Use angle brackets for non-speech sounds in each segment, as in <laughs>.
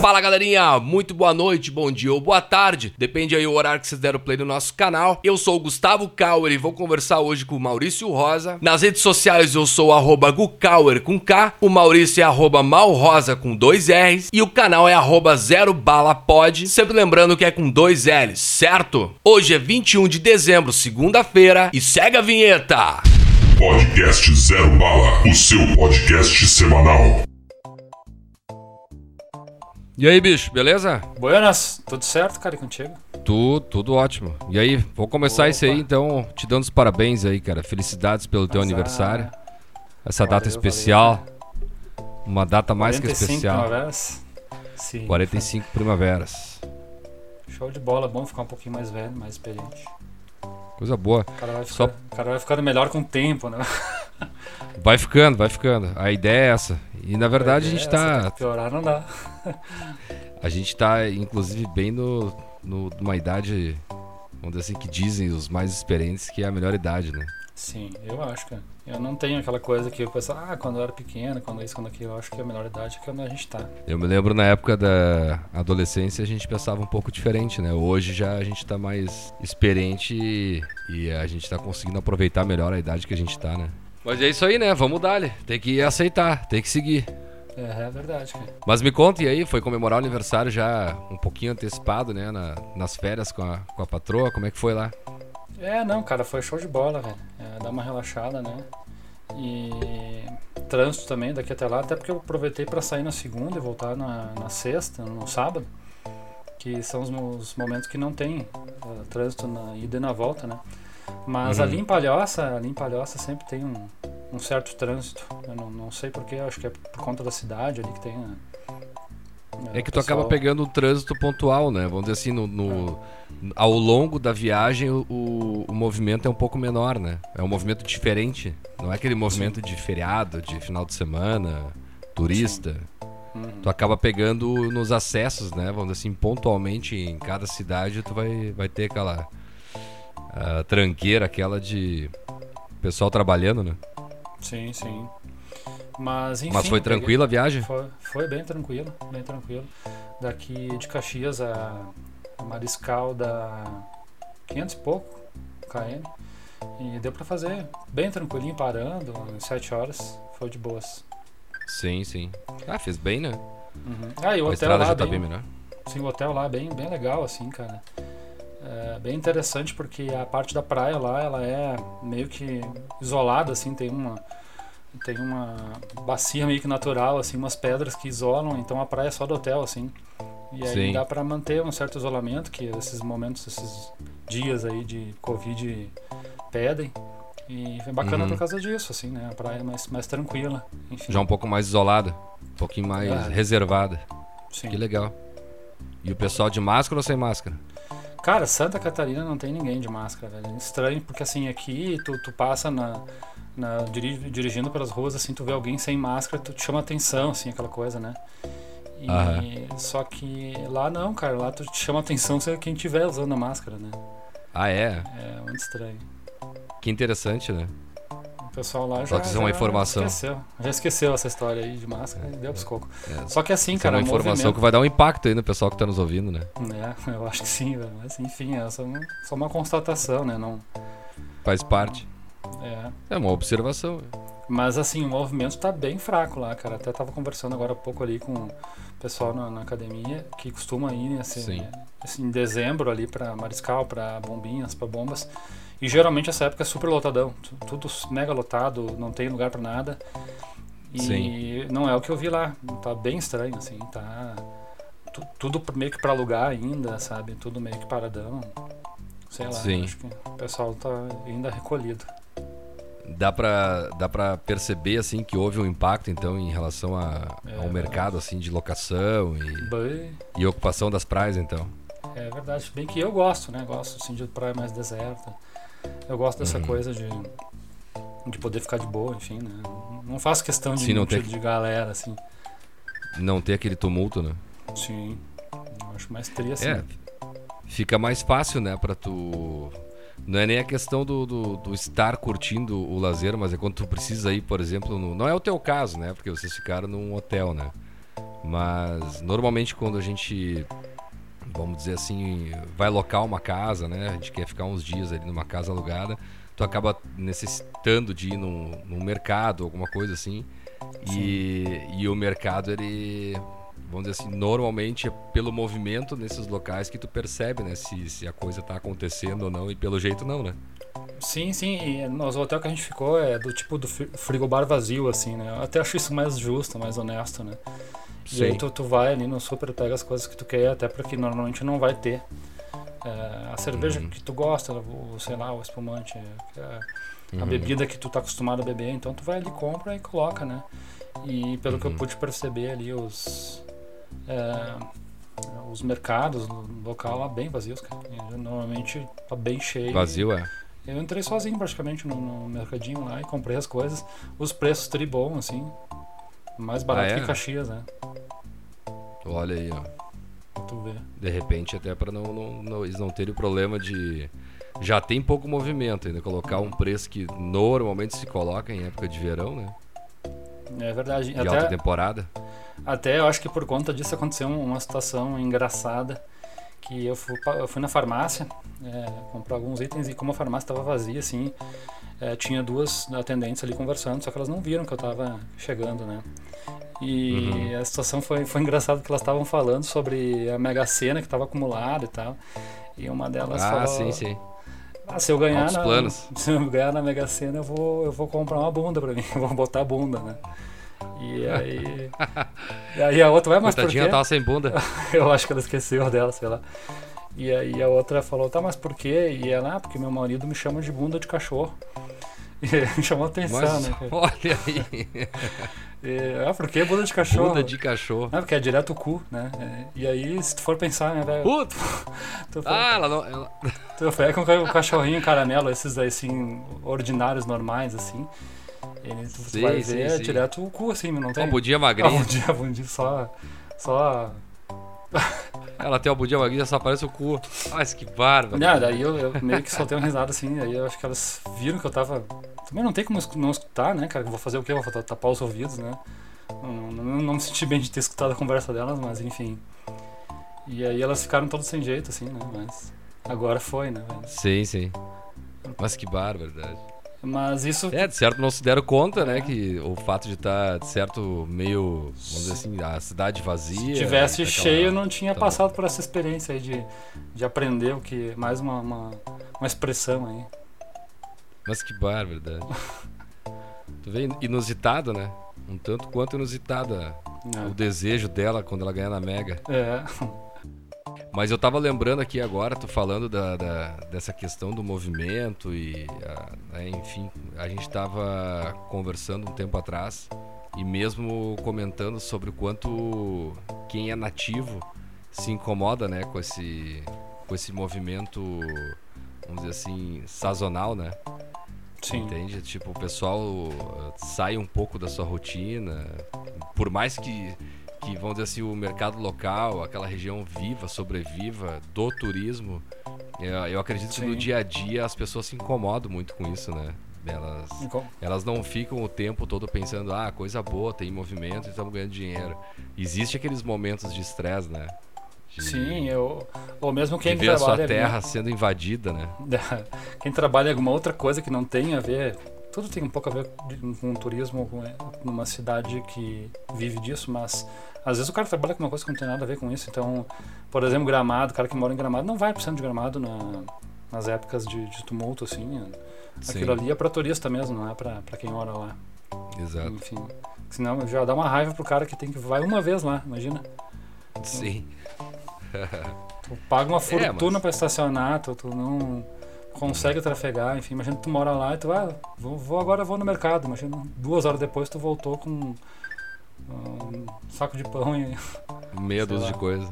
Fala galerinha, muito boa noite, bom dia ou boa tarde, depende aí o horário que vocês deram play no nosso canal. Eu sou o Gustavo Kauer e vou conversar hoje com o Maurício Rosa. Nas redes sociais eu sou Gukauer com K, o Maurício é Malrosa com dois R's e o canal é arroba Zero Bala Pod, sempre lembrando que é com dois L's, certo? Hoje é 21 de dezembro, segunda-feira e segue a vinheta! Podcast Zero Bala, o seu podcast semanal. E aí, bicho, beleza? Buenas, tudo certo, cara, e contigo? Tudo, tudo ótimo. E aí, vou começar Opa. isso aí, então, te dando os parabéns aí, cara. Felicidades pelo teu Azar. aniversário. Essa Valeu, data especial. Uma data mais que 45 especial. primaveras. Sim. 45 primaveras. Show de bola, bom ficar um pouquinho mais velho, mais experiente. Coisa boa. O cara vai, Só- ficar, o cara vai ficando melhor com o tempo, né? <laughs> Vai ficando, vai ficando. A ideia é essa. E na verdade a gente É, essa, tá. Piorar não dá. <laughs> A gente tá, inclusive, bem no, no, numa idade, vamos dizer assim, que dizem os mais experientes que é a melhor idade, né? Sim, eu acho, cara. Eu não tenho aquela coisa que o pessoal, ah, quando eu era pequeno, quando isso, quando aquilo. Eu acho que a melhor idade é quando a gente tá. Eu me lembro na época da adolescência a gente pensava um pouco diferente, né? Hoje já a gente tá mais experiente e, e a gente tá conseguindo aproveitar melhor a idade que a gente tá, né? Mas é isso aí, né? Vamos dar, tem que aceitar, tem que seguir. É, é verdade, cara. Mas me conta, e aí? Foi comemorar o aniversário já um pouquinho antecipado, né? Na- nas férias com a, com a patroa, como é que foi lá? É, não, cara, foi show de bola, velho. É, dá uma relaxada, né? E trânsito também daqui até lá, até porque eu aproveitei pra sair na segunda e voltar na, na sexta, no sábado, que são os, os momentos que não tem eh, trânsito na ida e na volta, né? Mas Uhum. ali em Palhoça, ali em Palhoça sempre tem um, um certo trânsito. Eu não, não sei porquê, acho que é por conta da cidade ali que tem. né? É que tu pessoal- acaba pegando um trânsito pontual, né? Vamos dizer assim, no, no- ao longo da viagem o, o- o movimento é um pouco menor, né? É um movimento diferente. Não é aquele movimento de feriado, de final de semana, turista. Uhum. Tu acaba pegando nos acessos, né? Vamos dizer assim, pontualmente em cada cidade tu vai, vai ter aquela ah, tranqueira, aquela de pessoal trabalhando, né? Sim, sim. Mas enfim. Mas foi peguei- tranquila a viagem? Foi, foi bem tranquilo, bem tranquilo. Daqui de Caxias a Mariscal dá 500 e pouco km. E deu pra fazer bem tranquilinho, parando, em 7 horas. Foi de boas. Sim, sim. Ah, fez bem, né? Uhum. Ah, e o a hotel lá, já tá bem, bem melhor. sim, o hotel lá bem, bem legal, assim, cara. É bem interessante porque a parte da praia lá, ela é meio que isolada, assim, tem uma tem uma bacia meio que natural, assim, umas pedras que isolam, então a praia é só do hotel, assim. E aí Sim. dá pra manter um certo isolamento que esses momentos, esses dias aí de Covid pedem. E é bacana Uhum. por causa disso, assim, né? A praia é mais, mais tranquila, enfim. Já um pouco mais isolada, um pouquinho mais Ah. reservada. Sim. Que legal. E o pessoal de máscara ou sem máscara? Cara, Santa Catarina não tem ninguém de máscara, velho. É estranho, porque assim, aqui tu, tu passa na, na diri- dirigindo pelas ruas, assim, tu vê alguém sem máscara, tu te chama atenção, assim, aquela coisa, né? E, Aham. Só que lá não, cara, lá tu te chama atenção se é quem tiver usando a máscara, né? Ah, é? É muito estranho. Que interessante, né? O pessoal lá já, Só que isso é uma já informação. esqueceu. Já esqueceu essa história aí de máscara e deu pros cocos. É. Só que assim, Isso é cara, uma o informação movimento- que vai dar um impacto aí no pessoal que tá nos ouvindo, né? É, <laughs> eu acho que sim, velho. Mas enfim, é só uma, só uma constatação, né? Não, Faz parte. É, É uma observação. Mas assim, o movimento tá bem fraco lá, cara. Até tava conversando agora há pouco ali com o pessoal na, na academia que costuma ir nesse, Sim. assim, em dezembro ali pra Mariscal, pra Bombinhas, pra Bombas. E geralmente essa época é super lotadão. tu- Tudo mega lotado, não tem lugar pra nada. E Sim. não é o que eu vi lá. Tá bem estranho, assim. Tá tu- tudo meio que pra alugar ainda, sabe? Tudo meio que paradão. Sei lá, Sim. acho que o pessoal tá ainda recolhido. Dá pra, dá pra perceber, assim, que houve um impacto, então, em relação a- É, ao mercado, assim, de locação e, Bem, e ocupação das praias, então. É verdade, bem que eu gosto, né? Gosto assim de praia mais deserta. Eu gosto dessa Uhum. coisa de, de poder ficar de boa, enfim, né? Não faço questão de Sim, não ter- de galera, assim. Não ter aquele tumulto, né? Sim. Eu acho mais tri assim. É, fica mais fácil, né, pra tu... Não é nem a questão do, do, do estar curtindo o lazer, mas é quando tu precisa ir, por exemplo, no... não é o teu caso, né, porque vocês ficaram num hotel, né, Mas normalmente quando a gente, vamos dizer assim, vai locar uma casa, né? A gente quer ficar uns dias ali numa casa alugada, tu acaba necessitando de ir num, num mercado, alguma coisa assim. E, e o mercado, ele, vamos dizer assim, normalmente é pelo movimento nesses locais que tu percebe, né? Se, se a coisa tá acontecendo ou não, e pelo jeito não, né? Sim, sim, e nos hotel que a gente ficou é do tipo do frigobar vazio, assim, né? Eu até acho isso mais justo, mais honesto, né? Sim. E aí tu, tu vai ali no super, pega as coisas que tu quer, até porque normalmente não vai ter. É, a cerveja uhum. que tu gosta, o, sei lá, o espumante, é, a uhum. bebida que tu tá acostumado a beber, então tu vai ali, compra e coloca, né? E pelo uhum. que eu uhum. pude perceber ali, os, é, os mercados no local lá bem vazios, cara. Normalmente tá bem cheio. Vazio, é. Eu entrei sozinho praticamente no, no, mercadinho lá e comprei as coisas. Os preços tri bom, assim. Mais barato ah, é? que Caxias, né? Olha aí, ó. Tu vê. De repente, até para não, não, não, eles não terem o problema de. Já tem pouco movimento ainda. Colocar um preço que normalmente se coloca em época de verão, né? É verdade. De até, alta temporada. Até eu acho que por conta disso aconteceu uma situação engraçada que eu fui, eu fui na farmácia é, comprar alguns itens e como a farmácia estava vazia, assim, é, tinha duas atendentes ali conversando, só que elas não viram que eu estava chegando, né? E uhum. a situação foi, foi engraçada porque elas estavam falando sobre a Mega Sena que estava acumulada e tal. E uma delas ah, falou... sim, sim. Ah, se eu ganhar na, planos. <laughs> se eu ganhar na Mega Sena, eu vou, eu vou comprar uma bunda pra mim, <laughs> eu vou botar a bunda, né? E aí. e aí a outra, vai, mas Coitadinha por quê? tava sem bunda. <laughs> eu acho que ela esqueceu dela, sei lá. E aí a outra falou, tá, mas por quê? E ela, ah, porque meu marido me chama de bunda de cachorro. <laughs> Me chamou a atenção, mas, né? Olha aí. <laughs> E, ah, por que bunda de cachorro? Bunda de cachorro. Ah, porque é direto o cu, né? E aí, se tu for pensar, né, velho? Puta! ah, ela não. Ela... Tu pega com o cachorrinho caramelo, esses aí, assim, ordinários, normais, assim. Ele, tu vai ver direto o cu, assim, não tem. Uma budinha magrinha. Uma budinha, budinha só. Só. <laughs> Ela tem uma budinha magrinha, só aparece o cu. Mas que bárbaro. Não, daí eu, eu meio que soltei um risada assim, aí eu acho que elas viram que eu tava. Também não tem como não escutar, né, cara? Eu vou fazer o quê? Eu vou tapar os ouvidos, né? Não, não, não, me senti bem de ter escutado a conversa delas, mas enfim. E aí elas ficaram todas sem jeito, assim, né? Mas agora foi, né, velho? Sim, sim. Mas que barbaridade. Mas isso. É, de certo não se deram conta, né? Que o fato de estar, tá, de certo, meio. Vamos dizer assim, a cidade vazia. Se tivesse cheio, eu não tinha aquela... passado por essa experiência aí de, de aprender o que. Mais uma, uma, uma expressão aí. Mas que barbaridade. <laughs> tu vê inusitado, né? Um tanto quanto inusitada é. o desejo dela quando ela ganhar na Mega. É. <laughs> Mas eu tava lembrando aqui agora, tô falando da, da dessa questão do movimento e, a, né, enfim, a gente tava conversando um tempo atrás e mesmo comentando sobre o quanto quem é nativo se incomoda, né, com esse, com esse movimento, vamos dizer assim, sazonal, né? Sim. Entende? Tipo, o pessoal sai um pouco da sua rotina, por mais que que, vamos dizer assim, o mercado local, aquela região viva, sobreviva do turismo, eu, eu acredito Sim. que no dia a dia as pessoas se incomodam muito com isso, né? Elas, elas não ficam o tempo todo pensando, ah, coisa boa, tem movimento e estamos ganhando dinheiro. Existe aqueles momentos de estresse, né? De, Sim, eu, ou mesmo quem de ver trabalha... a sua terra sendo invadida, né? <laughs> Quem trabalha em alguma outra coisa que não tem a ver tudo tem um pouco a ver com turismo numa cidade que vive disso, mas às vezes o cara trabalha com uma coisa que não tem nada a ver com isso. Então, por exemplo, Gramado, o cara que mora em Gramado não vai pro centro de Gramado na, nas épocas de, de tumulto, assim. Aquilo ali é pra turista mesmo, não é pra, pra quem mora lá. Exato. Enfim. Senão já dá uma raiva pro cara que tem que vai uma vez lá, imagina. Sim. tu paga uma fortuna <laughs> é, mas... pra estacionar, tu, tu não consegue trafegar, enfim, imagina tu mora lá e tu, ah, vou, vou agora vou no mercado, imagina, duas horas depois tu voltou com um saco de pão e. <laughs> Meia dúzia de coisa.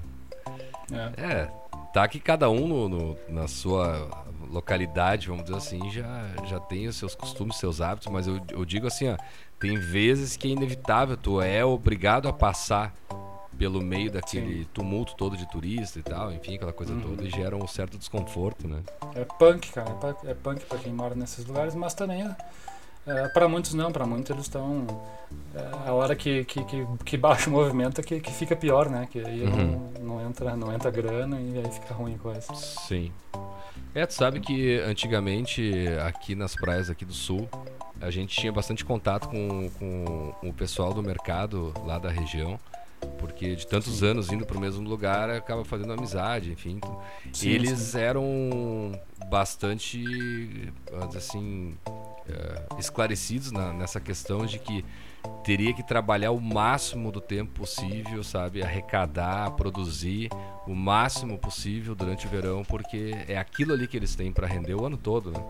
É. é. tá que cada um no, no, na sua localidade, vamos dizer assim, já, já tem os seus costumes, seus hábitos, mas eu, eu digo assim, ó, tem vezes que é inevitável, tu é obrigado a passar pelo meio daquele Sim. tumulto todo de turista e tal, enfim, aquela coisa uhum. toda, e gera um certo desconforto, né? É punk, cara, é punk, é pra quem mora nesses lugares, mas também é, É, para muitos não, para muitos eles estão. É, a hora que, que, que, que, baixa o movimento é que, que fica pior, né? Que aí uhum. não, não, entra, não entra grana e aí fica ruim a coisa. Sim. É, tu sabe que antigamente aqui nas praias aqui do sul a gente tinha bastante contato com, com o pessoal do mercado lá da região porque de tantos sim. anos indo para o mesmo lugar acaba fazendo amizade, enfim. Sim, eles eram bastante, assim, uh, esclarecidos na, nessa questão de que teria que trabalhar o máximo do tempo possível, sabe, arrecadar, produzir o máximo possível durante o verão, porque é aquilo ali que eles têm para render o ano todo, né?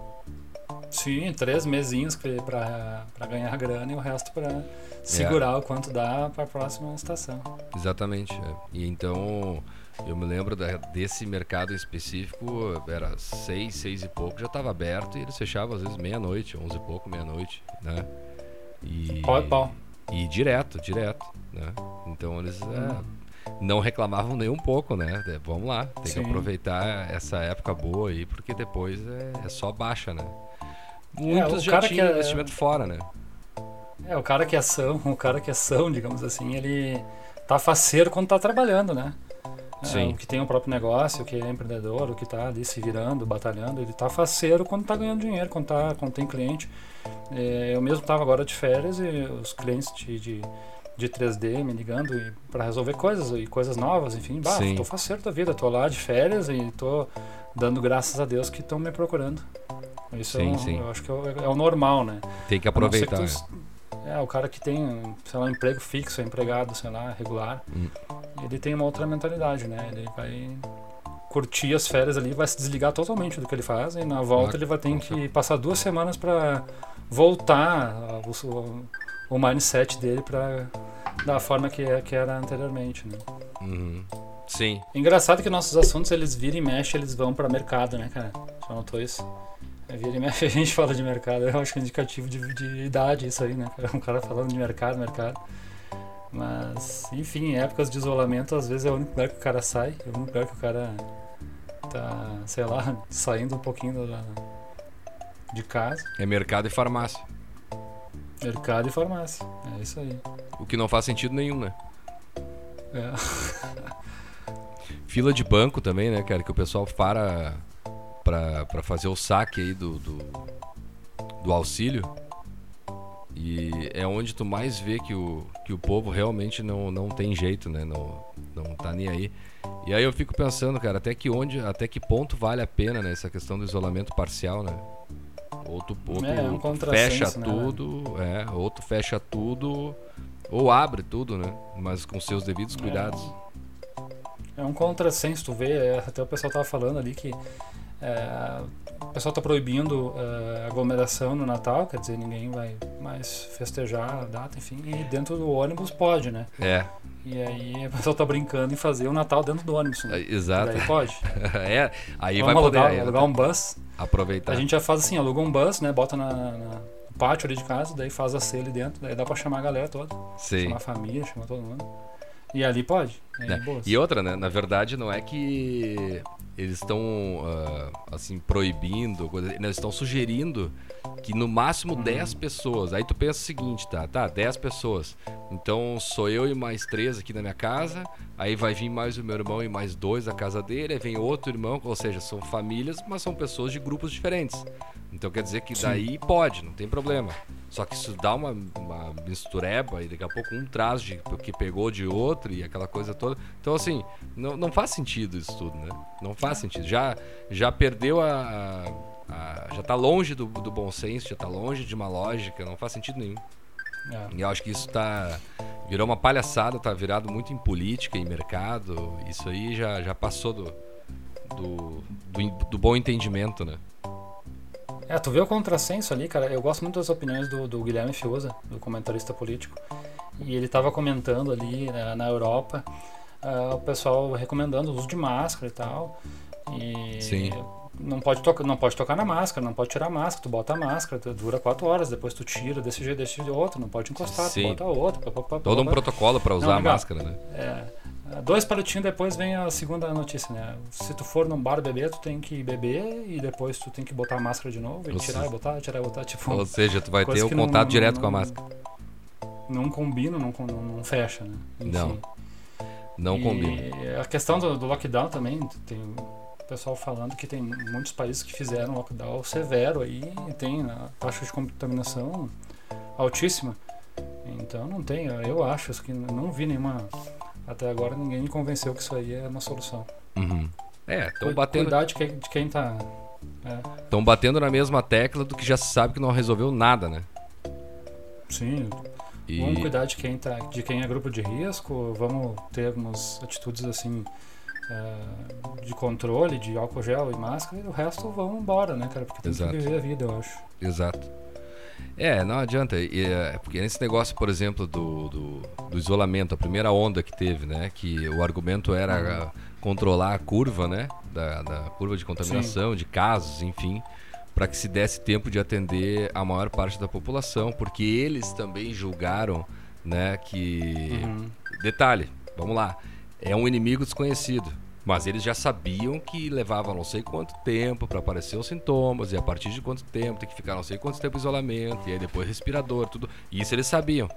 Sim, três mesinhos para ganhar grana e o resto para segurar é. o quanto dá para a próxima estação. Exatamente. É. E então eu me lembro da, desse mercado específico, era seis, seis e pouco, já estava aberto e eles fechavam às vezes meia-noite, onze e pouco, meia-noite, né? E, pau é pau. E direto, direto, né? Então eles é, não reclamavam nem um pouco, né? Vamos lá, tem Sim. que aproveitar essa época boa aí, porque depois é, é só baixa, né? Muitos é, já tinham é, investimento fora, né? É, o cara que é ação, <laughs> o cara que é ação, digamos assim, ele tá faceiro quando tá trabalhando, né? É, Sim. É, o que tem o próprio negócio, o que é empreendedor, o que tá ali se virando, batalhando, ele tá faceiro quando tá ganhando dinheiro, quando, tá, quando tem cliente. É, eu mesmo tava agora de férias e os clientes de, de, de 3D me ligando para resolver coisas e coisas novas, enfim, bah, tô faceiro da vida, tô lá de férias e tô dando graças a Deus que estão me procurando. Isso sim, é um, sim. eu acho que é, é o normal, né? Tem que aproveitar. É, o cara que tem, sei lá, um emprego fixo, empregado, sei lá, regular, hum. ele tem uma outra mentalidade, né? Ele vai curtir as férias ali, vai se desligar totalmente do que ele faz e na volta ah, ele vai ter que passar duas semanas para voltar o, o mindset dele para da forma que, é, que era anteriormente, né? Uhum. Sim. Engraçado que nossos assuntos eles viram e mexem, eles vão para mercado, né, cara? Já notou isso? É, vira e mexe, <laughs> a gente fala de mercado, eu acho que é indicativo de, de idade isso aí, né? <laughs> Um cara falando de mercado, mercado. Mas, enfim, em épocas de isolamento, às vezes é o único lugar que o cara sai, é o único lugar que o cara tá, sei lá, <laughs> saindo um pouquinho da, de casa. É mercado e farmácia. Mercado e farmácia, é isso aí. O que não faz sentido nenhum, né? É. Fila de banco também, né, cara? Que o pessoal para para fazer o saque aí do, do, do, auxílio. E é onde tu mais vê que o, que o povo realmente não, não tem jeito, né? Não, não tá nem aí. E aí eu fico pensando, cara, até que onde, até que ponto vale a pena né, essa questão do isolamento parcial, né? Ou tu, ou tu, é, é um fecha né, tudo, né? é, ou tu fecha tudo, ou abre tudo, né? Mas com seus devidos é. cuidados. É, é um contrassenso, tu vê, é, até o pessoal tava falando ali que é, o pessoal está proibindo é, aglomeração no Natal, quer dizer, ninguém vai mais festejar a data, enfim, e dentro do ônibus pode, né? É. E aí <laughs> o pessoal está brincando em fazer o Natal dentro do ônibus. Né? É, exato. aí pode. <laughs> é, aí Vamos vai poder. Alugar, alugar um bus. Aproveitar. A gente já faz assim, aluga um bus, né? Bota na, na no pátio ali de casa, daí faz a ceia ali dentro, daí dá para chamar a galera toda. Sim. Chamar a família, chamar todo mundo. E ali pode. Né? E outra, né? Na verdade, não é que eles estão uh, assim proibindo, eles estão sugerindo que no máximo uhum. 10 pessoas. Aí tu pensa o seguinte, tá? Tá, 10 pessoas. Então sou eu e mais três aqui na minha casa, aí vai vir mais o meu irmão e mais dois da casa dele, aí vem outro irmão, ou seja, são famílias, mas são pessoas de grupos diferentes. Então quer dizer que daí Sim. pode, não tem problema. Só que isso dá uma, uma mistureba e daqui a pouco um traz de que pegou de outro e aquela coisa toda. Então, assim, não, não faz sentido isso tudo, né? Não faz sentido. Já, já perdeu a, a. já tá longe do, do bom senso, já tá longe de uma lógica, não faz sentido nenhum. É. E eu acho que isso tá. Virou uma palhaçada, tá virado muito em política, em mercado. Isso aí já, já passou do, do, do, do bom entendimento, né? É, tu vê o contrassenso ali, cara. Eu gosto muito das opiniões do, do Guilherme Fiuza, do comentarista político. E ele estava comentando ali né, na Europa, uh, o pessoal recomendando o uso de máscara e tal. E Sim. Não pode, tocar, não pode tocar na máscara, não pode tirar a máscara, tu bota a máscara, dura quatro horas, depois tu tira desse jeito, desse outro, não pode encostar, Sim. tu bota outra. Pá, pá, pá, Todo um protocolo para usar não, a máscara, né? É, Dois palitinhos depois vem a segunda notícia, né? Se tu for num bar beber, tu tem que beber e depois tu tem que botar a máscara de novo e Ou tirar seja- e botar, tirar botar. Tipo, Ou seja, tu vai ter o que não- contato direto não- com a máscara. não combina, não, não, fecha, né? Enfim. Não, Não E combina. A questão do, do lockdown também, tem o pessoal falando que tem muitos países que fizeram lockdown severo aí e tem a taxa de contaminação altíssima. Então não tem, eu acho que não vi nenhuma. Até agora ninguém me convenceu que isso aí é uma solução. Uhum. É, estão batendo, Cuidar de quem, de quem tá. é, tão batendo na mesma tecla do que já se sabe que não resolveu nada, né? sim, E vamos cuidar de quem, tá, de quem é grupo de risco, vamos ter algumas atitudes assim. é, de controle, de álcool gel e máscara, e o resto vamos embora, né, cara? Porque tem Exato. que viver a vida, eu acho. Exato. É, não adianta. É, porque nesse negócio, por exemplo, do, do, do isolamento, a primeira onda que teve, né? Que o argumento era controlar a curva, né? Da, da curva de contaminação, de casos, enfim, para que se desse tempo de atender a maior parte da população, porque eles também julgaram, né? Que Uhum. Detalhe, vamos lá. É um inimigo desconhecido. Mas eles já sabiam que levava não sei quanto tempo para aparecer os sintomas, e a partir de quanto tempo tem que ficar não sei quanto tempo em isolamento, e aí depois respirador, tudo. Isso eles sabiam.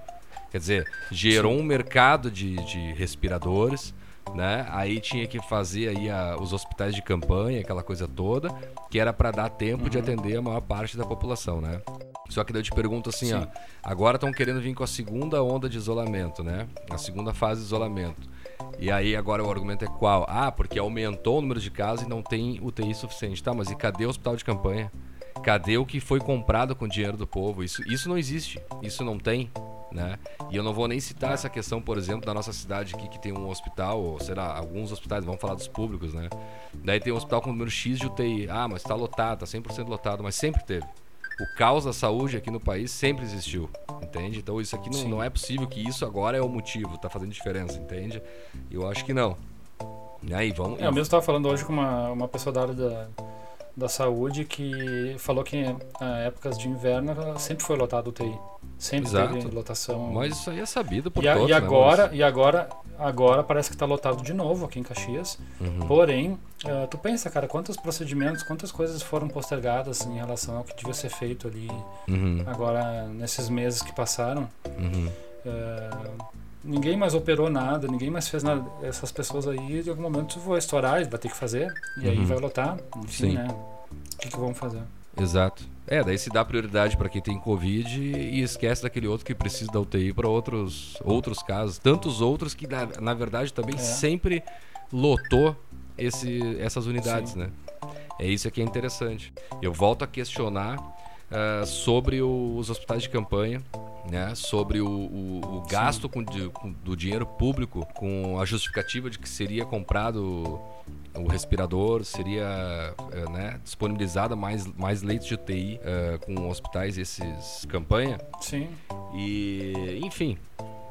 Quer dizer, gerou um mercado de, de respiradores, né? Aí tinha que fazer aí a- os hospitais de campanha, aquela coisa toda, que era para dar tempo de atender a maior parte da população, né? Só que daí eu te pergunto assim, Sim. ó, agora estão querendo vir com a segunda onda de isolamento, né? A segunda fase de isolamento. E aí agora o argumento é qual? Ah, porque aumentou o número de casos e não tem UTI suficiente. Tá, mas e cadê o hospital de campanha? Cadê o que foi comprado com dinheiro do povo? Isso, isso não existe. Isso não tem. Né? E eu não vou nem citar essa questão, por exemplo, da nossa cidade aqui, que tem um hospital, ou será, alguns hospitais, vamos falar dos públicos, né? Daí tem um hospital com número X de UTI. Ah, mas tá lotado, tá 100% lotado, mas sempre teve. O caos da saúde aqui no país sempre existiu, entende? Então isso aqui não, não é possível que isso agora é o motivo, tá fazendo diferença, entende? Eu acho que não. E aí, vamos... É, eu mesmo estava falando hoje com uma, uma pessoa da área da, da saúde que falou que em épocas de inverno sempre foi lotado o UTI. Sempre Exato. teve lotação. Mas isso aí é sabido por e, todos, e né, agora, Maurício? e agora, agora parece que está lotado de novo aqui em Caxias. Uhum. Porém, eh, tu pensa, cara, quantos procedimentos, quantas coisas foram postergadas em relação ao que devia ser feito ali Uhum, agora nesses meses que passaram. uhum. É, ninguém mais operou nada, ninguém mais fez nada. Essas pessoas aí, de algum momento, vão estourar, vai ter que fazer, e aí Uhum. vai lotar. Enfim, Sim. né? O que, que vão fazer? Exato. É, daí se dá prioridade para quem tem Covid e esquece daquele outro que precisa da UTI para outros, outros casos. Tantos outros que, na, na verdade, também É. sempre lotou esse, essas unidades, Sim. né? É isso que é interessante. Eu volto a questionar ah, sobre o- os hospitais de campanha, né? Sobre o, o- o gasto com, com- do dinheiro público com a justificativa de que seria comprado o respirador, seria eh, né, disponibilizada mais, mais leitos de UTI eh, com hospitais esses campanha. Sim, E, enfim.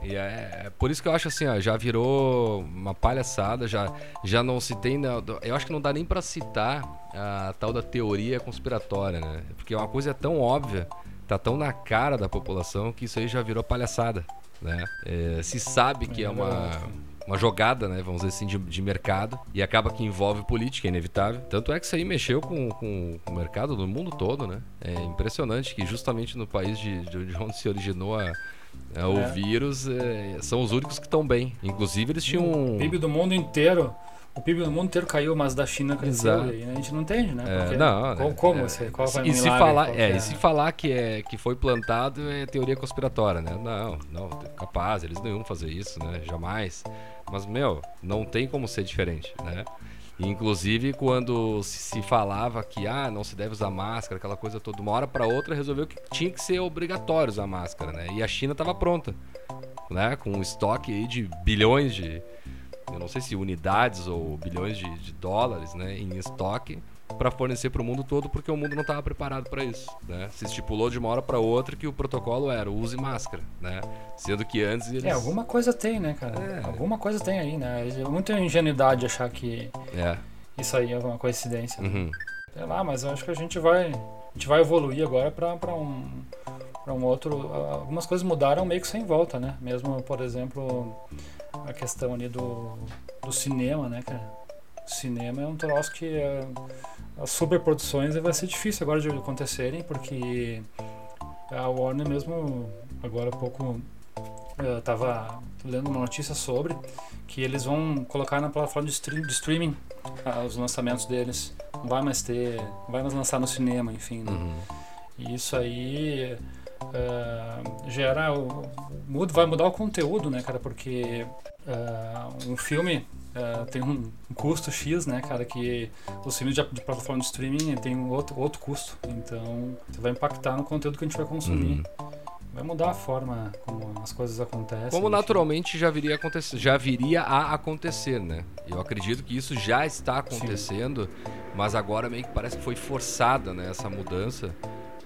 E é, é por isso que eu acho assim, ó, já virou uma palhaçada, já, já não se tem. na- Eu acho que não dá nem pra citar a tal da teoria conspiratória, né? Porque uma coisa é tão óbvia, tá tão na cara da população que isso aí já virou palhaçada, né? É, se sabe que é, É uma, verdade. Uma jogada, né? Vamos dizer assim, de, de mercado e acaba que envolve política, é inevitável. Tanto é que isso aí mexeu com, com o mercado do mundo todo, né? É impressionante que justamente no país de, de onde <laughs> se originou a, a- o É. vírus é, são os únicos que estão bem. Inclusive eles tinham o. PIB do mundo inteiro. O PIB do mundo inteiro caiu, mas da China cresceu. E a gente não entende, né? É, Porque não, qual, né? como? É, você, qual e vai se milagre, falar, é, que e se falar que é que foi plantado é teoria conspiratória, né? Não, não, capaz, eles não iam fazer isso, né? Jamais. Mas meu, não tem como ser diferente, né? Inclusive quando se se falava que ah, não se deve usar máscara, aquela coisa toda, uma hora para outra resolveu que tinha que ser obrigatório usar máscara, né? E a China estava pronta, né? Com um estoque aí de bilhões de eu não sei se unidades ou bilhões de, de dólares, né, em estoque para fornecer para o mundo todo, porque o mundo não estava preparado para isso, né? Se estipulou de uma hora para outra que o protocolo era use máscara, né? Sendo que antes eles É, alguma coisa tem, né, cara? É. Alguma coisa tem aí, né? É muita ingenuidade achar que é, isso aí é uma coincidência. né? uhum, Sei lá, mas eu acho que a gente vai, a gente vai evoluir agora para um para um outro. Algumas coisas mudaram meio que sem volta, né? Mesmo, por exemplo, a questão ali do, do cinema, né, cara? O cinema é um troço que é, as superproduções vai ser difícil agora de acontecerem, porque a Warner mesmo, agora há pouco, eu tava lendo uma notícia sobre que eles vão colocar na plataforma de, stream, de streaming ah, os lançamentos deles. Não vai mais ter, não vai mais lançar no cinema, enfim. Né? Uhum. E isso aí uh, gera. Muda, vai mudar o conteúdo, né, cara? Porque uh, um filme uh, tem um, um, custo X, né, cara? Que os filmes de, de plataforma de streaming tem outro, outro custo. Então, você vai impactar no conteúdo que a gente vai consumir. Uhum. Vai mudar a forma como as coisas acontecem. Como naturalmente já viria, acontecer, já viria a acontecer, né? Eu acredito que isso já está acontecendo, Sim. mas agora meio que parece que foi forçada né, essa mudança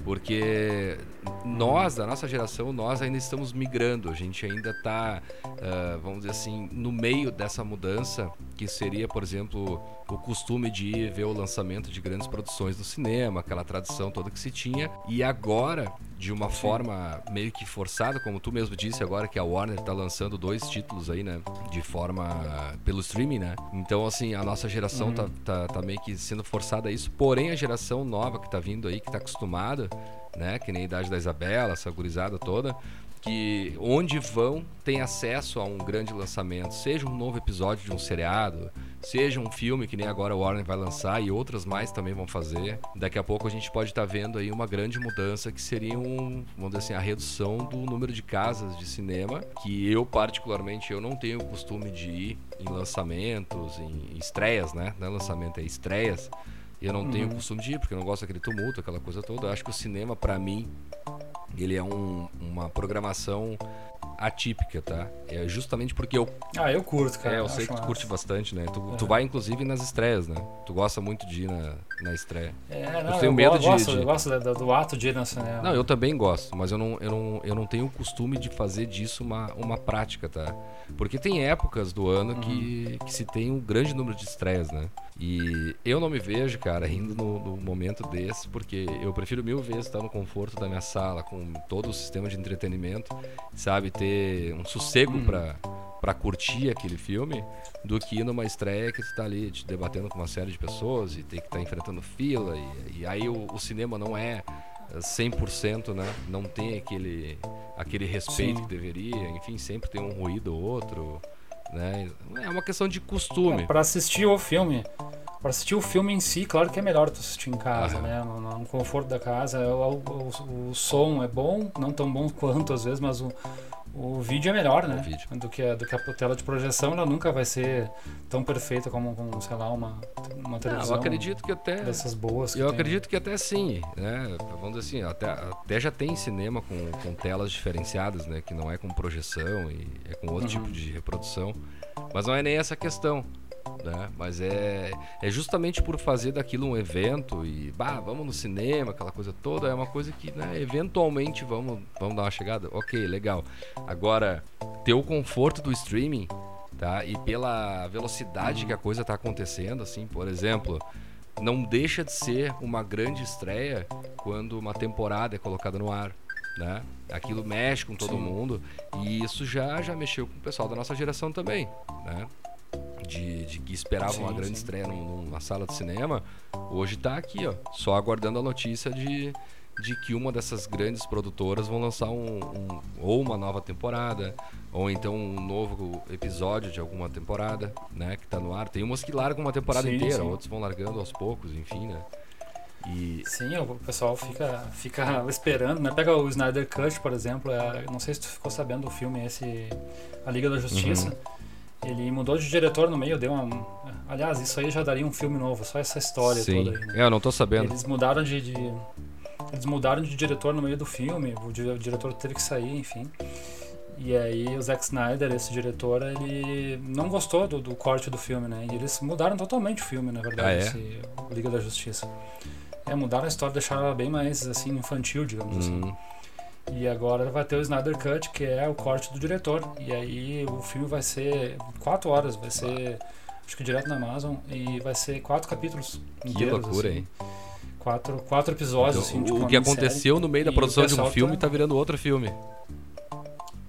porque nós, da nossa geração, nós ainda estamos migrando, a gente ainda está, uh, vamos dizer assim, no meio dessa mudança, que seria, por exemplo, o costume de ir ver o lançamento de grandes produções no cinema, aquela tradição toda que se tinha, e agora, de uma forma meio que forçada, como tu mesmo disse agora, que a Warner está lançando dois títulos aí, né, de forma pelo streaming, né, então assim, a nossa geração tá, uhum. tá, tá, meio que sendo forçada a isso, porém a geração nova que está vindo aí, que está acostumada, né? Que nem a idade da Isabela, essa gurizada toda. Que onde vão tem acesso a um grande lançamento, seja um novo episódio de um seriado, seja um filme que nem agora o Warner vai lançar e outras mais também vão fazer. Daqui a pouco a gente pode estar tá vendo aí uma grande mudança que seria um, vamos dizer assim, a redução do número de casas de cinema, que eu particularmente eu não tenho o costume de ir em lançamentos, em estreias, né? Não é lançamento, é estreias eu não uhum. tenho costume de ir, porque eu não gosto daquele tumulto, aquela coisa toda. Eu acho que o cinema, para mim, ele é um, uma programação atípica, tá? É justamente porque eu. Ah, eu curto, cara. É, eu sei que tu massa. curte bastante, né? Tu, é. tu vai inclusive nas estreias, né? Tu gosta muito de ir na, na estreia. É, não, eu tenho eu medo gosto, de, de. Eu gosto do, do, ato de ir no cinema. Não, eu também gosto, mas eu não, eu não, eu não tenho o costume de fazer disso uma, uma prática, tá? Porque tem épocas do ano uhum. que, que se tem um grande número de estreias, né? E eu não me vejo, cara, indo no, no, momento desse, porque eu prefiro mil vezes estar no conforto da minha sala, com todo o sistema de entretenimento, sabe? Ter um sossego hum. pra, pra curtir aquele filme, do que ir numa estreia que tu tá ali te debatendo com uma série de pessoas e tem que estar tá enfrentando fila. E, e aí o, o, cinema não é 100%, né? Não tem aquele, aquele respeito Sim. que deveria, enfim, sempre tem um ruído ou outro. Né? É uma questão de costume. É, para assistir o filme, para assistir o filme em si, claro que é melhor tu assistir em casa, ah. né? No, no, conforto da casa. O, o, o, som é bom, não tão bom <laughs> quanto às vezes, mas o, o vídeo é melhor, né? Do que, a, do que a tela de projeção, ela nunca vai ser tão perfeita como, como sei lá, uma, uma televisão. Não, eu acredito que até. Dessas boas. eu tem. acredito que até sim, né? Vamos dizer assim, até, até já tem cinema com, com telas diferenciadas, né? Que não é com projeção e é com outro uhum. tipo de reprodução. Mas não é nem essa questão. Né? Mas é, é justamente por fazer daquilo um evento e bah, vamos no cinema, aquela coisa toda, é uma coisa que né, eventualmente vamos, vamos dar uma chegada. Ok, legal. Agora, ter o conforto do streaming, tá? E pela velocidade que a coisa está acontecendo, assim, por exemplo, não deixa de ser uma grande estreia quando uma temporada é colocada no ar. Né? Aquilo mexe com todo Sim. mundo e isso já já mexeu com o pessoal da nossa geração também, né? De, de que esperavam sim, uma grande sim. estreia num, numa sala de cinema, hoje está aqui, ó, só aguardando a notícia de, de que uma dessas grandes produtoras vão lançar um, um, ou uma nova temporada ou então um novo episódio de alguma temporada, né, que está no ar. Tem umas que largam uma temporada sim, inteira, outros vão largando aos poucos, enfim, né? E... Sim, o pessoal fica, fica esperando, né? Pega o Snyder Cut, por exemplo, é, não sei se tu ficou sabendo do filme esse A Liga da Justiça. Uhum. Ele mudou de diretor no meio, deu uma. Aliás, isso aí já daria um filme novo, só essa história Sim. toda aí. Né? É, eu não tô sabendo. Eles mudaram de, de, Eles mudaram de diretor no meio do filme, o, diretor teve que sair, enfim. E aí o Zack Snyder, esse diretor, ele não gostou do, do corte do filme, né? E eles mudaram totalmente o filme, na verdade, ah, é? esse Liga da Justiça. É, mudaram a história, deixaram ela bem mais assim infantil, digamos hum. assim. E agora vai ter o Snyder Cut, que é o corte do diretor. E aí o filme vai ser quatro horas, vai ser acho que direto na Amazon e vai ser quatro capítulos. Que inteiros, loucura, assim. hein? Quatro, quatro episódios, então, assim, tipo, O que aconteceu no meio da produção de um filme tá... tá virando outro filme.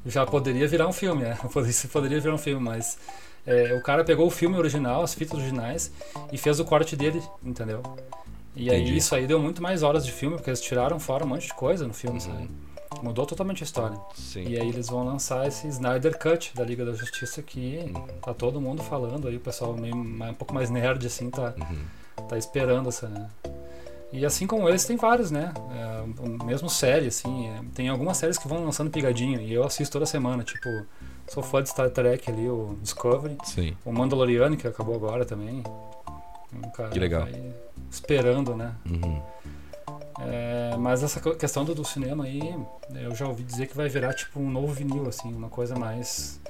já poderia virar um filme? <laughs> Isso poderia virar um filme, mas é, o cara pegou o filme original, as fitas originais, e fez o corte dele, entendeu? E aí Entendi. isso aí deu muito mais horas de filme, porque eles tiraram fora um monte de coisa no filme, Uhum. sabe? Mudou totalmente a história. Sim. E aí eles vão lançar esse Snyder Cut da Liga da Justiça que Uhum. tá todo mundo falando aí, o pessoal meio, um pouco mais nerd assim tá, Uhum. tá esperando essa. E assim como eles, tem vários, né? É, mesmo série, assim. é, tem algumas séries que vão lançando pigadinho e eu assisto toda semana, tipo, sou fã de Star Trek ali, o Discovery, Sim. o Mandaloriano, que acabou agora também. Um cara Que legal. vai esperando, né? Uhum. É, mas essa questão do, do cinema aí, eu já ouvi dizer que vai virar tipo um novo vinil, assim, uma coisa mais.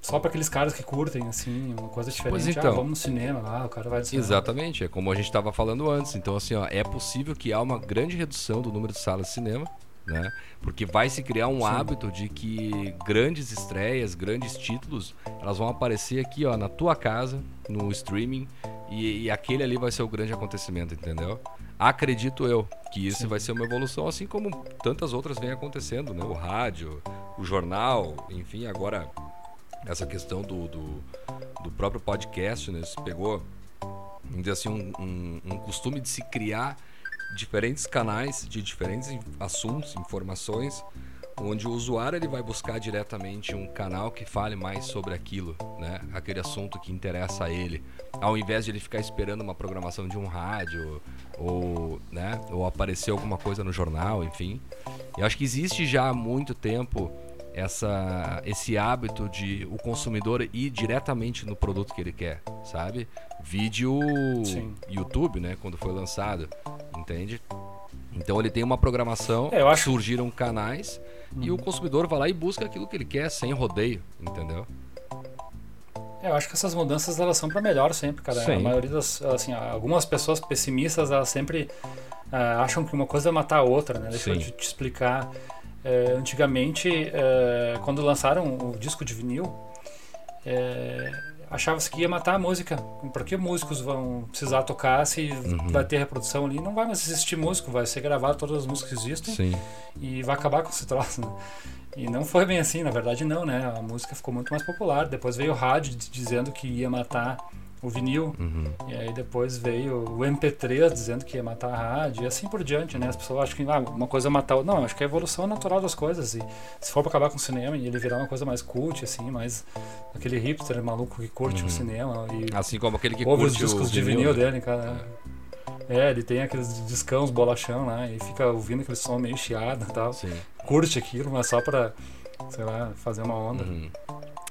Só para aqueles caras que curtem, assim, uma coisa diferente. Pois então. Ah, vamos no cinema lá, o cara vai no. Exatamente, é como a gente estava falando antes. Então, assim, ó, é possível que há uma grande redução do número de salas de cinema, né? Porque vai se criar um Sim. hábito de que grandes estreias, grandes títulos, elas vão aparecer aqui, ó, na tua casa, no streaming, e, e aquele ali vai ser o grande acontecimento, entendeu? Acredito eu que isso Sim. vai ser uma evolução, assim como tantas outras vêm acontecendo, né? O rádio, o jornal, enfim, agora essa questão do, do, do próprio podcast, né? Isso pegou, vamos dizer assim, um, um, um costume de se criar diferentes canais de diferentes assuntos, informações, onde o usuário ele vai buscar diretamente um canal que fale mais sobre aquilo, né? Aquele assunto que interessa a ele, ao invés de ele ficar esperando uma programação de um rádio ou, né, ou aparecer alguma coisa no jornal, enfim. Eu acho que existe já há muito tempo essa esse hábito de o consumidor ir diretamente no produto que ele quer, sabe? Vídeo Sim. YouTube, né, quando foi lançado, entende? Então ele tem uma programação, É, acho- surgiram canais e o consumidor vai lá e busca aquilo que ele quer sem rodeio, entendeu? É, eu acho que essas mudanças elas são para melhor sempre, cara. Sim. A maioria das, assim, algumas pessoas pessimistas elas sempre ah, acham que uma coisa vai matar a outra, né? Deixa eu Sim. te, te explicar. É, antigamente, é, quando lançaram o disco de vinil, é, achava-se que ia matar a música. Por que músicos vão precisar tocar se Uhum. vai ter reprodução ali? Não vai mais existir músico, vai ser gravado todas as músicas que existem Sim. e vai acabar com esse <laughs> troço, né? E não foi bem assim, na verdade não, né? A música ficou muito mais popular. Depois veio o rádio dizendo que ia matar o vinil. Uhum. E aí depois veio o MP3 dizendo que ia matar a rádio. E assim por diante, né? As pessoas acham que ah, uma coisa é matar outra. Não, acho que é a evolução natural das coisas. E se for pra acabar com o cinema e ele virar uma coisa mais cult, assim, mais aquele hipster maluco que curte Uhum. o cinema e Assim como aquele que ouve os curte discos o de vinil né? dele, cara. É, ele tem aqueles discão, bolachão lá, e fica ouvindo aquele som meio chiado e tal. Sim. Curte aquilo, mas só pra, sei lá, fazer uma onda. Uhum.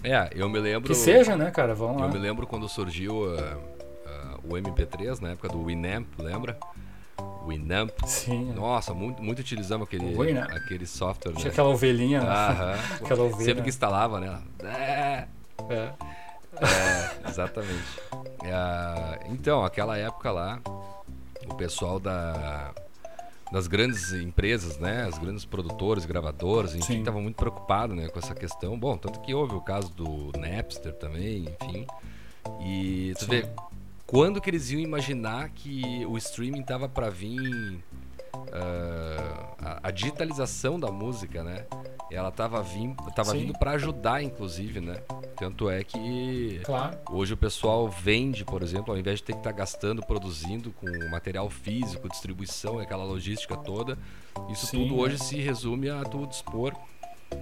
É, eu me lembro. Que seja, né, cara? Vamos lá. Eu me lembro quando surgiu ah, ah, o MP3, na época do Winamp, lembra? Winamp. Sim. Nossa, muito, muito utilizamos aquele, Winamp. aquele software. Tinha Né? aquela ovelhinha, né? <laughs> Aquela ovelha. Sempre que instalava, né? É, É. é, exatamente. É, então, aquela época lá, o pessoal da, das grandes empresas, né? As grandes produtoras, gravadoras, enfim, estavam muito preocupados né, com essa questão. Bom, tanto que houve o caso do Napster também, enfim. E tu Sim. vê, quando que eles iam imaginar que o streaming tava para vir ah, a, a digitalização da música, né? Ela tava, vim, tava Sim. vindo para ajudar, inclusive, né? Tanto é que Claro. hoje o pessoal vende, por exemplo, ao invés de ter que estar gastando, produzindo com material físico, distribuição, aquela logística toda, isso Sim, tudo é. hoje se resume a tu dispor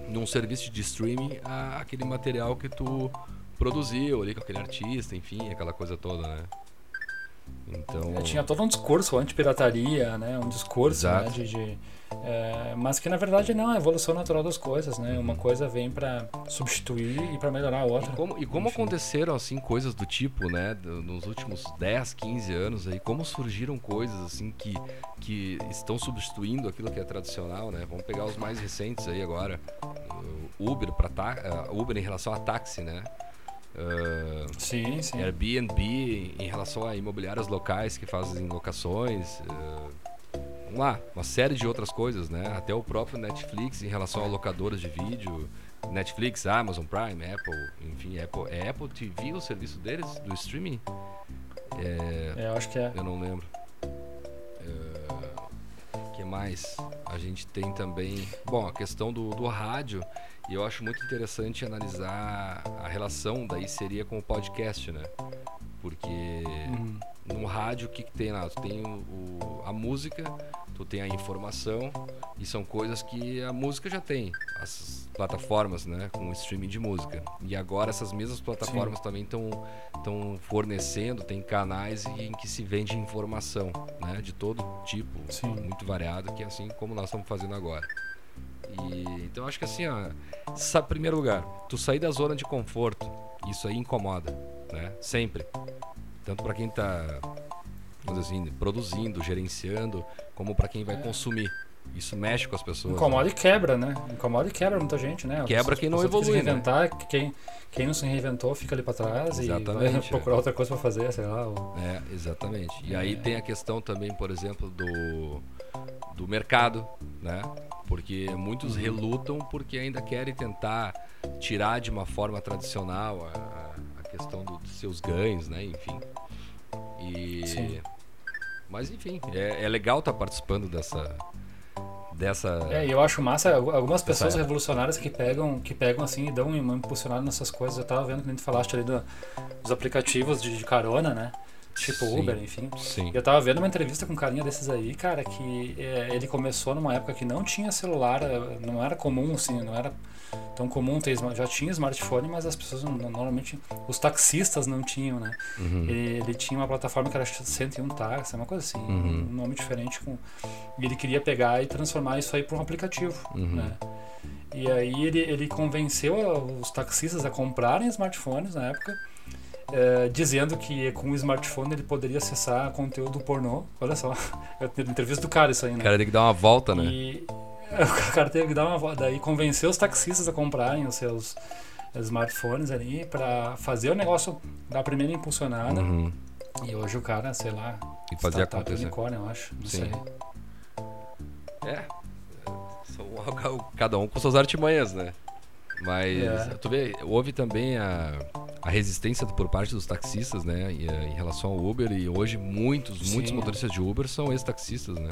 num serviço de streaming a- aquele material que tu produziu ali com aquele artista, enfim, aquela coisa toda, né? Então, É, tinha todo um discurso anti-pirataria, né? Um discurso né, de. de, é, mas que na verdade não, é a evolução natural das coisas, né? Uma coisa vem pra substituir e pra melhorar a outra. E como, e como aconteceram assim coisas do tipo, né, nos últimos 10, 15 anos aí, como surgiram coisas assim que, que estão substituindo aquilo que é tradicional, né? Vamos pegar os mais recentes aí agora. Uber para Uber em relação a táxi, né? Ah, Sim, sim. Airbnb em relação a imobiliárias locais que fazem locações. vamos lá, uma série de outras coisas, né? Até o próprio Netflix em relação a locadoras de vídeo. Netflix, Amazon Prime, Apple, enfim, Apple. É Apple TV o serviço deles, do streaming? É, É, eu acho que é. eu não lembro. O que mais? A gente tem também. Bom, a questão do, do rádio E eu acho muito interessante analisar a relação daí seria com o podcast, né? Porque Uhum. no rádio o que, que tem lá? Tem o, o- a música, tu tem a informação e são coisas que a música já tem. As plataformas, né? Com streaming de música. E agora essas mesmas plataformas também estão estão fornecendo, tem canais em que se vende informação, né? De todo tipo, Sim. muito variado, que é assim como nós estamos fazendo agora. E, então acho que assim, ó, sa- primeiro lugar, tu sair da zona de conforto, isso aí incomoda, né? Sempre. Tanto para quem tá dizer assim, produzindo, gerenciando, como para quem vai É. consumir. Isso mexe com as pessoas. Incomoda né? e quebra, né? Incomoda e quebra muita gente, né? Quebra quem não que evolui, né? se reinventar, quem, quem não se reinventou fica ali pra trás e vai Exatamente, <laughs> procurar outra coisa pra fazer, sei lá. ou- É, exatamente. E aí É. tem a questão também, por exemplo, do, do mercado, né? Porque muitos Uhum. relutam porque ainda querem tentar tirar de uma forma tradicional a, a- a questão do- dos seus ganhos, né? Enfim. E... Sim. Mas enfim, é, é legal estar participando dessa... Dessa... É, e eu acho massa algu- algumas pessoas revolucionárias que pegam, que pegam assim e dão uma impulsionada nessas coisas. Eu tava vendo que a gente falaste ali do- dos aplicativos de, de carona, né? Tipo Sim. Uber, enfim. Sim. Eu tava vendo uma entrevista com um carinha desses aí, cara, que é, ele começou numa época que não tinha celular, é, não era comum, assim, não era tão comum ter, já tinha smartphone, mas as pessoas não- normalmente, os taxistas não tinham, né? Uhum. Ele, ele tinha uma plataforma que era 101 táxi, uma coisa assim, Uhum. um nome diferente. Com, e ele queria pegar e transformar isso aí para um aplicativo, Uhum. né? E aí ele, ele convenceu os taxistas a comprarem smartphones na época, eh, dizendo que com o smartphone ele poderia acessar conteúdo pornô. Olha só, <laughs> eu tenho entrevista do cara isso aí, O né? cara tem que dar uma volta, né? E <laughs> o cara teve que dar uma volta. Daí convenceu os taxistas a comprarem os seus smartphones ali para fazer o negócio da primeira impulsionada. Uhum. E hoje o cara, sei lá, E fazer acontecer. unicórnio, eu acho. Não Sim. sei. É. São <laughs> cada um com suas artimanhas, né? Mas É. tu vê, houve também a, a resistência por parte dos taxistas, né? Em, em relação ao Uber. E hoje muitos, muitos Sim. motoristas de Uber são ex-taxistas, né?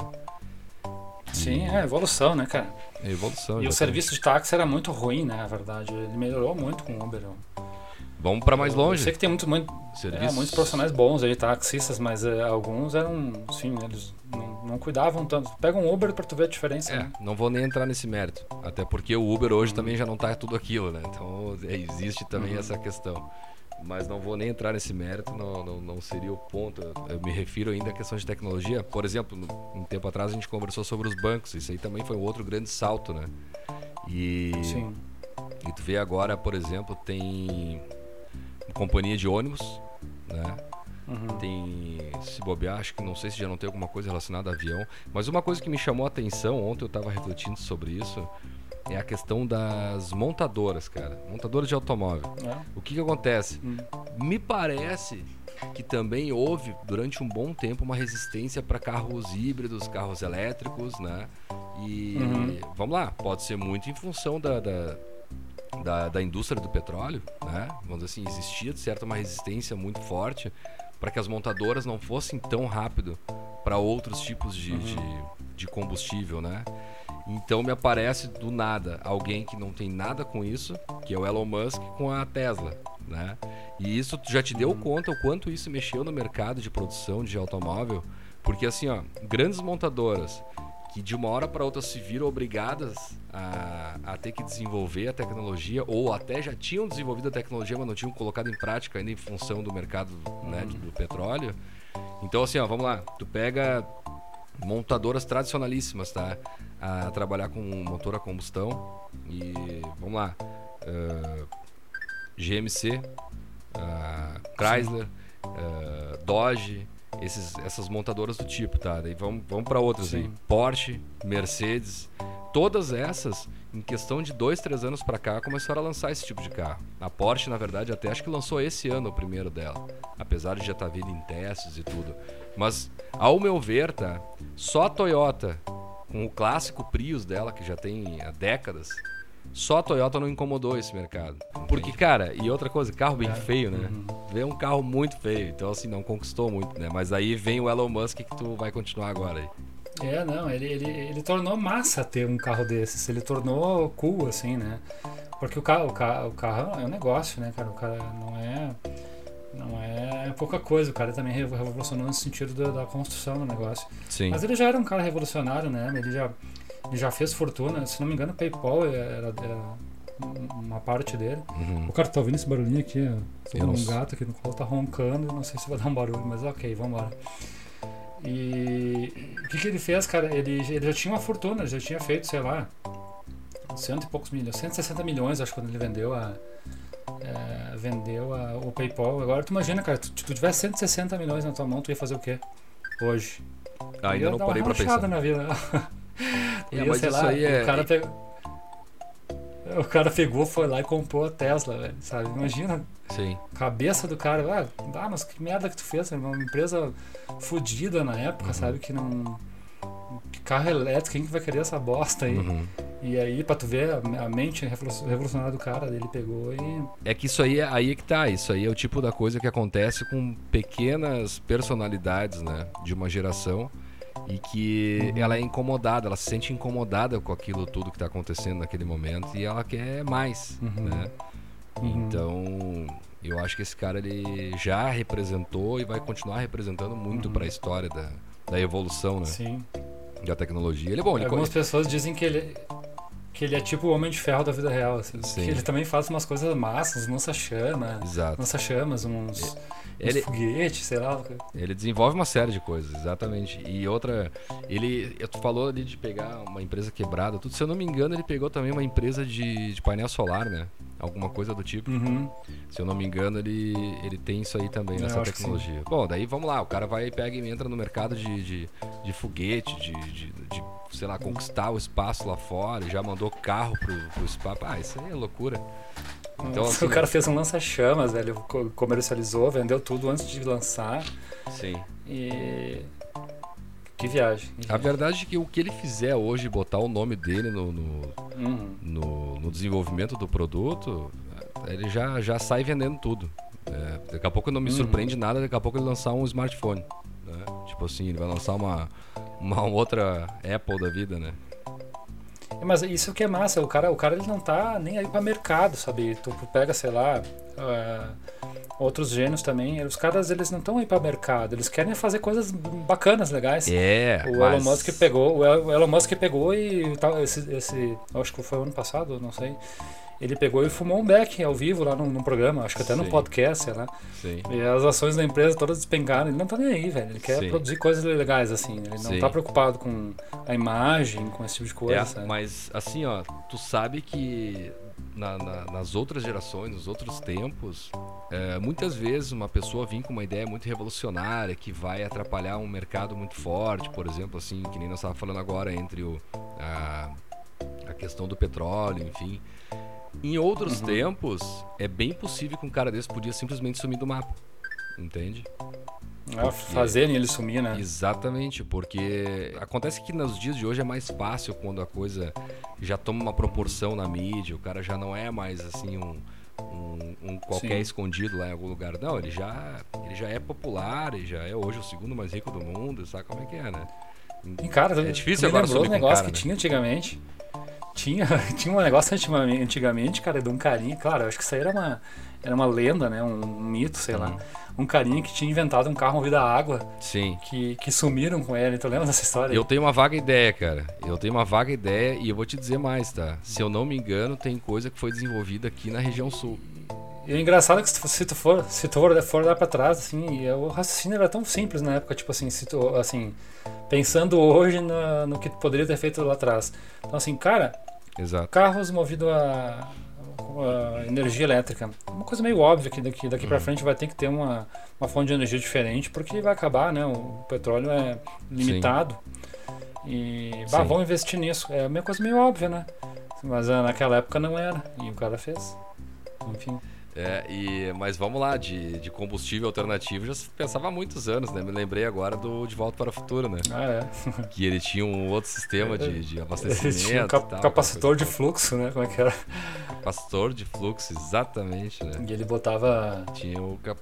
Sim, é evolução, né, cara? É evolução. E o exatamente. serviço de táxi era muito ruim, né, na verdade. Ele melhorou muito com o Uber. Vamos pra mais Eu longe. sei que tem muito, muito, é, muitos profissionais bons aí, taxistas, mas é, alguns eram, sim, eles não, não cuidavam tanto. Pega um Uber pra tu ver a diferença, É, né? não vou nem entrar nesse mérito. Até porque o Uber hoje também já não tá tudo aquilo, né? Então é, existe também Uhum. essa questão. Mas não vou nem entrar nesse mérito, não, não, não seria o ponto. Eu- me refiro ainda à questão de tecnologia. Por exemplo, um tempo atrás a gente conversou sobre os bancos. Isso aí também foi um outro grande salto, né? E, Sim. e tu vê agora, por exemplo, tem companhia de ônibus, né? Uhum. Tem, se bobear, acho que não sei se já não tem alguma coisa relacionada a avião. Mas uma coisa que me chamou a atenção, ontem eu tava refletindo sobre isso, é a questão das montadoras, cara. Montadoras de automóvel. É. O que que acontece? Hum. Me parece que também houve, durante um bom tempo, uma resistência para carros híbridos, carros elétricos, né? E Uhum. vamos lá, pode ser muito em função da, da, da, da indústria do petróleo, né? Vamos dizer assim, existia de certo uma resistência muito forte para que as montadoras não fossem tão rápido para outros tipos de, Uhum. de, de combustível, né? Então me aparece do nada alguém que não tem nada com isso, que é o Elon Musk com a Tesla, né? E isso já te deu conta o quanto isso mexeu no mercado de produção de automóvel? Porque assim, ó, grandes montadoras que de uma hora para outra se viram obrigadas a, a ter que desenvolver a tecnologia ou até já tinham desenvolvido a tecnologia, mas não tinham colocado em prática ainda em função do mercado né, de- do petróleo. Então assim, ó, vamos lá, tu pega montadoras tradicionalíssimas, tá? A trabalhar com motor a combustão e vamos lá, ah, GMC, ah, Chrysler, ah, Dodge, esses, essas montadoras do tipo, tá? Daí vamos, vamos para outras aí, Sim. Porsche, Mercedes, todas essas em questão de dois, três anos para cá começaram a lançar esse tipo de carro. A Porsche, na verdade, até acho que lançou esse ano o primeiro dela, apesar de já estar vindo em testes e tudo. Mas, ao meu ver, tá? Só a Toyota, com o clássico Prius dela, que já tem há décadas, só a Toyota não incomodou esse mercado. Porque, cara, e outra coisa, carro bem feio, né? Vê um carro muito feio, então assim, não conquistou muito, né? Mas aí vem o Elon Musk que tu vai continuar agora aí. É, não, ele, ele, ele tornou massa ter um carro desses. Ele tornou cool, assim, né? Porque o carro, o carro, o carro é um negócio, né, cara? O cara não é. Não é pouca coisa, o cara também revolucionou nesse sentido da, da construção do negócio. Sim. Mas ele já era um cara revolucionário, né? Ele já, já fez fortuna. Se não me engano, o PayPal era, era uma parte dele. Uhum. O cara tá ouvindo esse barulhinho aqui, ó. Um gato aqui no colo, tá roncando, não sei se vai dar um barulho, mas ok, vambora. E o que, que ele fez, cara? Ele, ele já tinha uma fortuna, já tinha feito, sei lá, cento e poucos milhões, 160 milhões, acho, quando ele vendeu a. é, vendeu a, o PayPal. Agora tu imagina, cara, tu, tu tivesse 160 milhões na tua mão, tu ia fazer o quê? Hoje. Ainda Ia não parei pra pensar. na vida. <laughs> <laughs> É, mas sei isso lá, aí é- o cara pegou. O cara pegou, foi lá e comprou a Tesla, velho, sabe? Imagina Sim. cabeça do cara, ah, mas que merda que tu fez? Uma empresa fodida na época, Uhum. sabe? Que não. Que carro elétrico, quem que vai querer essa bosta aí? Uhum. E aí, pra tu ver a, mente revolu- revolucionária do cara, ele pegou e. É que isso aí, é- aí é que tá. Isso aí é o tipo da coisa que acontece com pequenas personalidades, né? De uma geração. E que ela é incomodada, ela se sente incomodada com aquilo tudo que tá acontecendo naquele momento e ela quer mais, Uhum. né? Uhum. Então, eu acho que esse cara ele já representou e vai continuar representando muito Uhum. pra história da, da evolução, né? Sim. Da tecnologia. Ele é bom, ele Algumas pessoas dizem que ele. Que ele é tipo o homem de ferro da vida real, assim. Sim. Que ele também faz umas coisas massas, uns lança-chama, Exato. lança-chamas, uns, uns Ele, foguetes, sei lá. Ele desenvolve uma série de coisas, exatamente. E outra, ele, tu falou ali de pegar uma empresa quebrada, tudo. Se eu não me engano, ele pegou também uma empresa de, de painel solar, né? Alguma coisa do tipo. Uhum. Se eu não me engano, ele, ele tem isso aí também Eu nessa tecnologia. Bom, daí vamos lá, o cara vai pega e entra no mercado de, de, de foguete, de, de, de, sei lá, conquistar o espaço lá fora, e já mandou carro pro, pro espaço. Ah, isso aí é loucura. Então, assim, o cara fez um lança-chamas, velho, co- comercializou, vendeu tudo antes de lançar. sim. E. Que viagem. que A viagem. verdade é que o que ele fizer hoje, botar o nome dele no- no, Uhum. no, no desenvolvimento do produto, ele já, já sai vendendo tudo. É, daqui a pouco não me Uhum. surpreende nada, daqui a pouco ele lançar um smartphone. né? Tipo assim, ele vai lançar uma, uma outra Apple da vida, né? É, Mas isso que é massa, o cara, o cara ele não tá nem aí pra mercado, sabe? Tu pega, sei lá, ah, outros gênios também, os caras eles não estão aí pra mercado, eles querem fazer coisas bacanas, legais. É, O mas- Elon Musk pegou, o Elon Musk pegou e tal, esse, esse, acho que foi ano passado, não sei. Ele pegou e fumou um beck ao vivo lá num, num programa, acho que até Sim. num podcast, sei lá. Sim. E as ações da empresa todas despencaram. Ele não tá nem aí, velho. Ele quer Sim. produzir coisas legais, assim. Ele não Sim. tá preocupado com a imagem, com esse tipo de coisa, É, mas assim, ó, tu sabe que na- na- nas outras gerações, nos outros tempos, é, muitas vezes uma pessoa vem com uma ideia muito revolucionária que vai atrapalhar um mercado muito forte, por exemplo, assim, que nem nós estávamos falando agora entre o, a, a questão do petróleo, enfim. Em outros Uhum. tempos, é bem possível que um cara desse podia simplesmente sumir do mapa. Entende? Ah, fazerem ele sumir, né? Exatamente, porque acontece que nos dias de hoje é mais fácil quando a coisa já toma uma proporção na mídia, o cara já não é mais assim um, um, um qualquer Sim. escondido lá em algum lugar. Não, ele já, ele já é popular, ele já é hoje o segundo mais rico do mundo, sabe como é que é, né? E, cara, É difícil agora lembrou um negócio cara, que né? tinha antigamente. Tinha, <laughs> tinha um negócio antigamente, cara, de um carinha. Claro, eu acho que isso aí era uma, era uma lenda, né? Um, um mito, sei lá. Um carinha que tinha inventado um carro movido a água Sim. que, que sumiram com ele. Tu lembra dessa história? Eu tenho uma vaga ideia, cara. Eu tenho uma vaga ideia e eu vou te dizer mais, tá? Se eu não me engano, tem coisa que foi desenvolvida aqui na região sul. E o engraçado é que se tu, for, se tu for, for lá pra trás, assim, e o raciocínio era tão simples na época, tipo assim, se tu, assim, pensando hoje na- no que tu poderia ter feito lá atrás. Então, assim, cara, Exato. carros movidos a, a energia elétrica. Uma coisa meio óbvia que daqui, daqui Uhum. pra frente vai ter que ter uma, uma fonte de energia diferente, porque vai acabar, né? O petróleo é limitado. E bah, Sim. vão investir nisso. É uma coisa meio óbvia, né? Mas ah, naquela época não era. E o cara fez. Enfim. É, e, mas vamos lá, de, de combustível alternativo já se pensava há muitos anos, né? Me lembrei agora do De Volta para o Futuro, né? Ah, é. <laughs> Que ele tinha um outro sistema de, de Ele abastecimento. tinha um cap- tal, capacitor de fluxo, né? Como é que era? Capacitor de fluxo, exatamente, né? E ele botava Tinha o cap...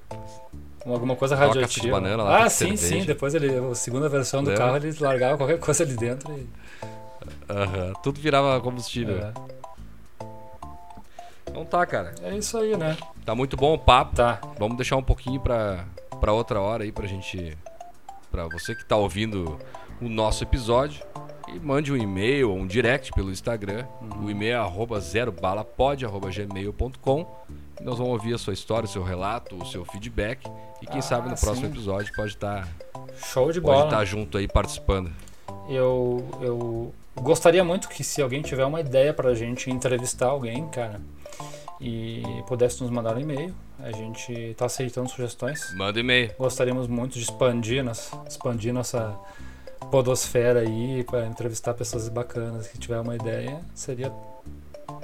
alguma coisa radioativa. banana lá, ah, sim, cerveja. sim. Depois ele, a segunda versão do Lembra? carro, ele largava qualquer coisa ali dentro e. Tudo virava combustível. É. Então tá, cara. É isso aí, né? Tá muito bom o papo. Tá. Vamos deixar um pouquinho pra, pra outra hora aí pra gente. Pra você que tá ouvindo o nosso episódio. E mande um e-mail ou um direct pelo Instagram. O e-mail é arroba zerobalapod, arroba gmail.com. E Nós vamos ouvir a sua história, o seu relato, o seu feedback. E quem Ah, sabe no próximo sim. episódio pode estar Show de pode bola. tá junto aí participando. Eu, eu gostaria muito que se alguém tiver uma ideia pra gente entrevistar alguém, cara, e pudesse nos mandar um e-mail, a gente tá aceitando sugestões. Manda e-mail. Gostaríamos muito de expandir, nos, expandir nossa podosfera aí para entrevistar pessoas bacanas. Se tiver uma ideia, seria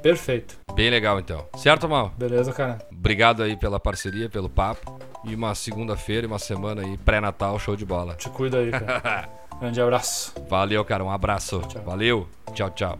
perfeito. Bem legal então. Certo, Mal? Beleza, cara? Obrigado aí pela parceria, pelo papo. E uma segunda-feira e uma semana aí pré-natal, show de bola. Te cuida aí, cara. <laughs> Grande abraço. Valeu, cara. Um abraço. Tchau. Valeu. Tchau, tchau.